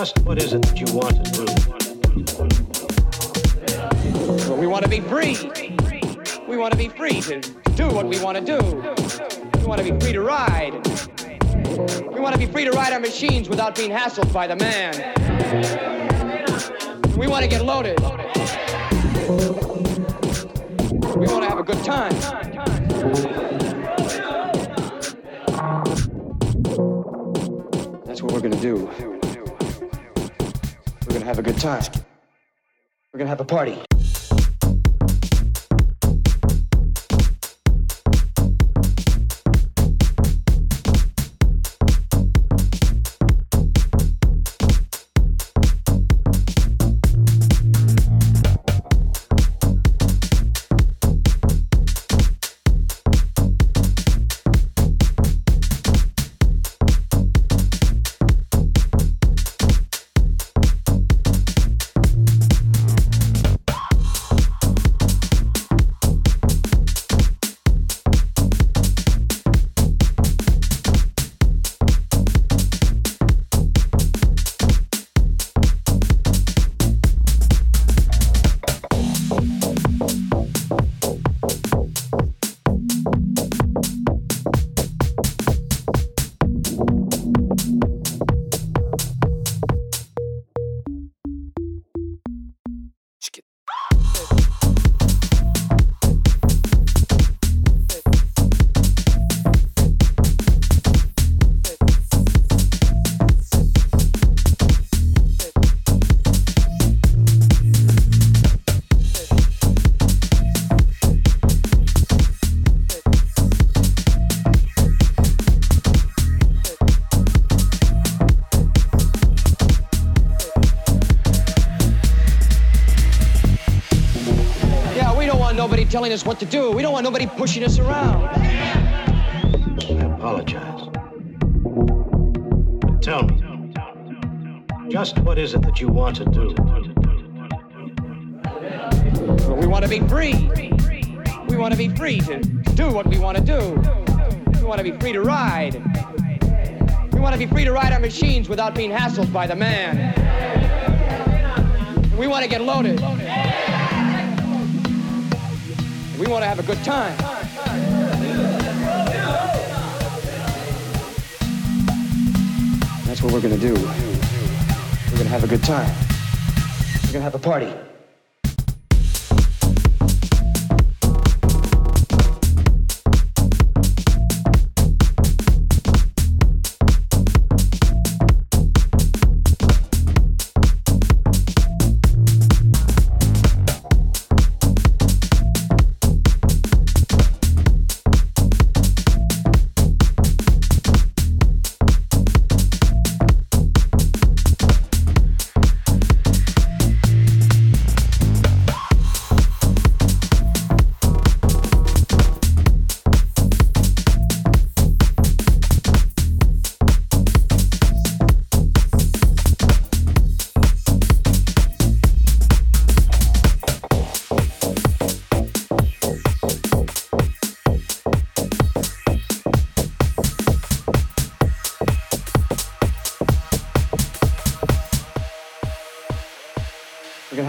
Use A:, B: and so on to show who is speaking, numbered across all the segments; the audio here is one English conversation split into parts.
A: just what is it that you want to do?
B: Well, we want to be free. We want to be free to do what we want to do. We want to be free to ride. We want to be free to ride our machines without being hassled by the man. We want to get loaded. We want to have a good time. That's what we're going to do. Have a good time. We're to have a party. Telling us what to do. We don't want nobody pushing us around.
A: I apologize. But tell me, just what is it that you want to do?
B: We want to be free. We want to be free to do what we want to do. We want to be free to ride. We want to be free to ride our machines without being hassled by the man. We want to get loaded. We want to have a good time. That's what we're going to do. We're going to have a good time. We're going to have a party.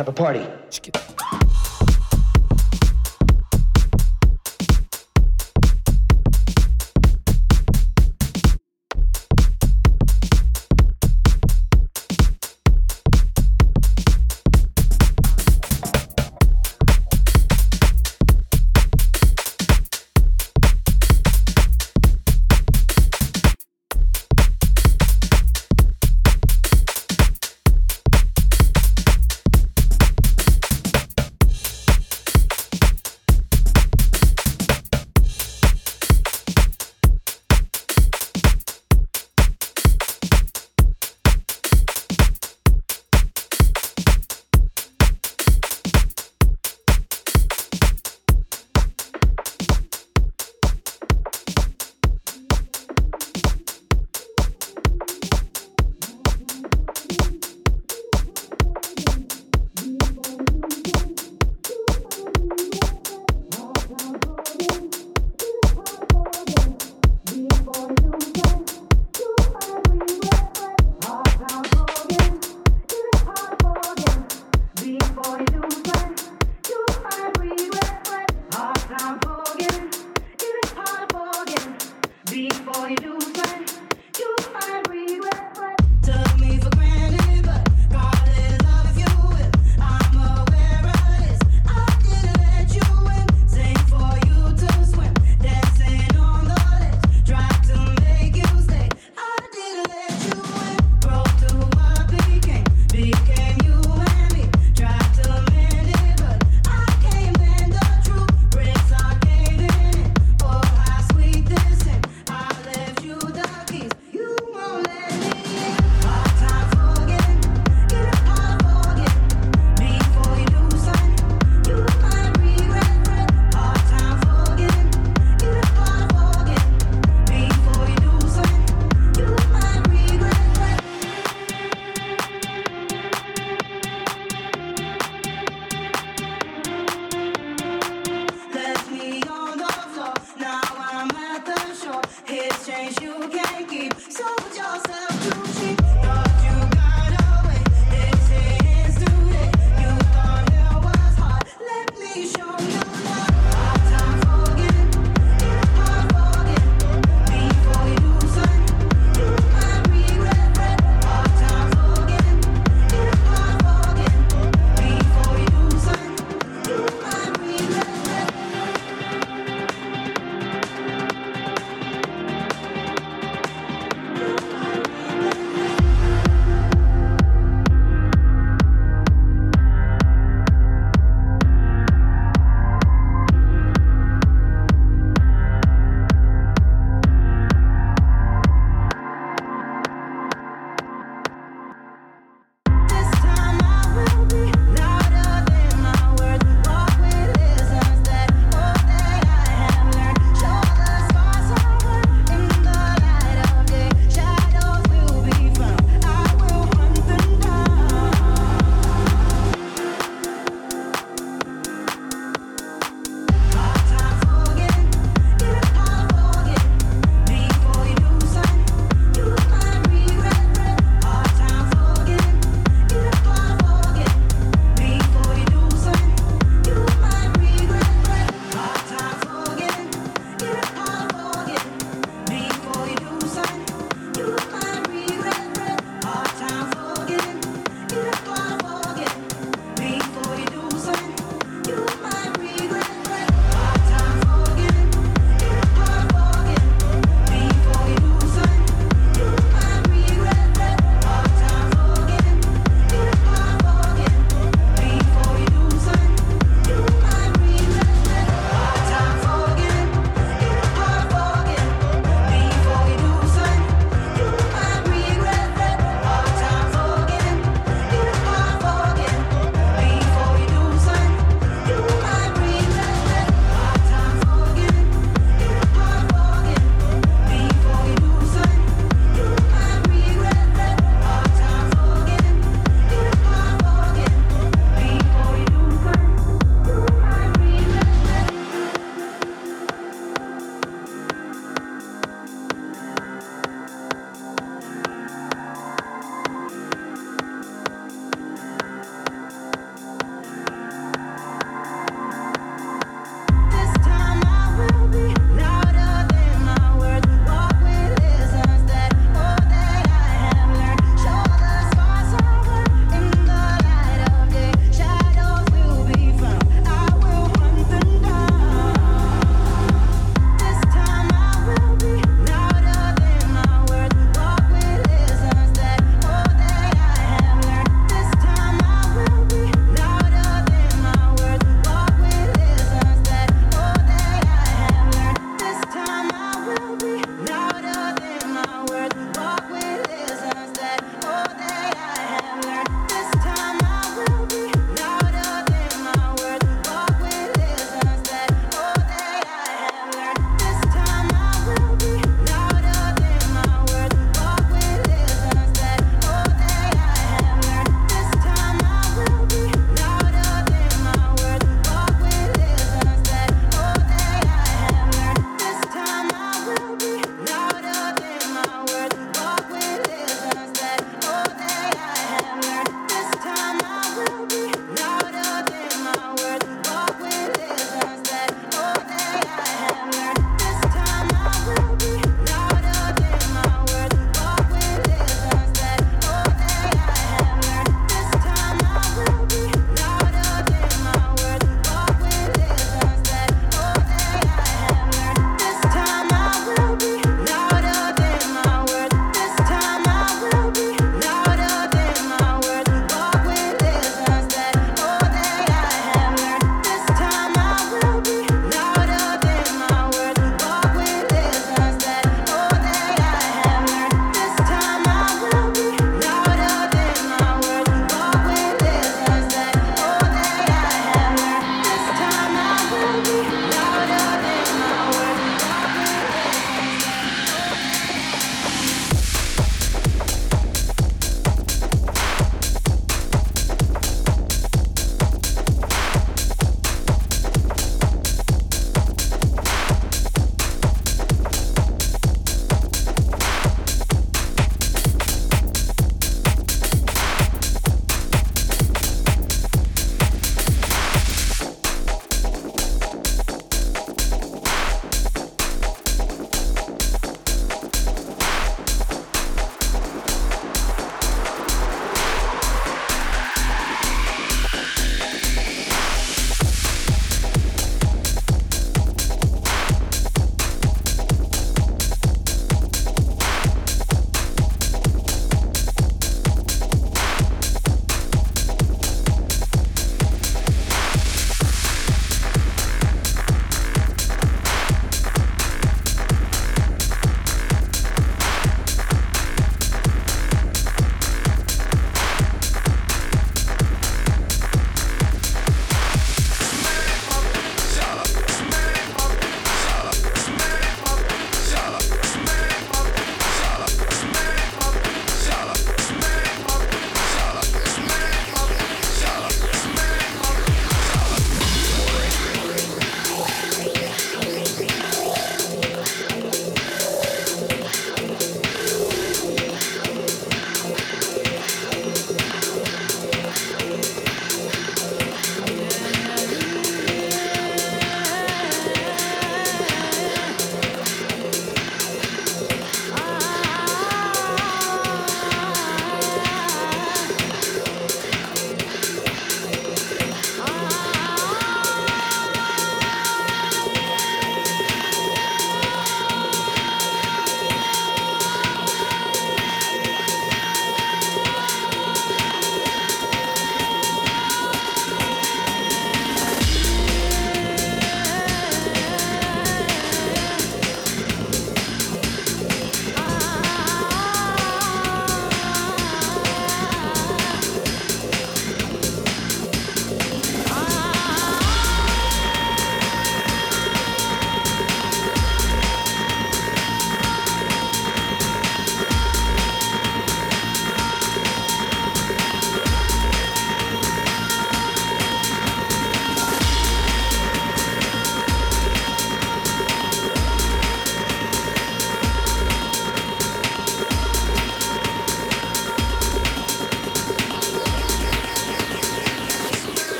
B: Have a party.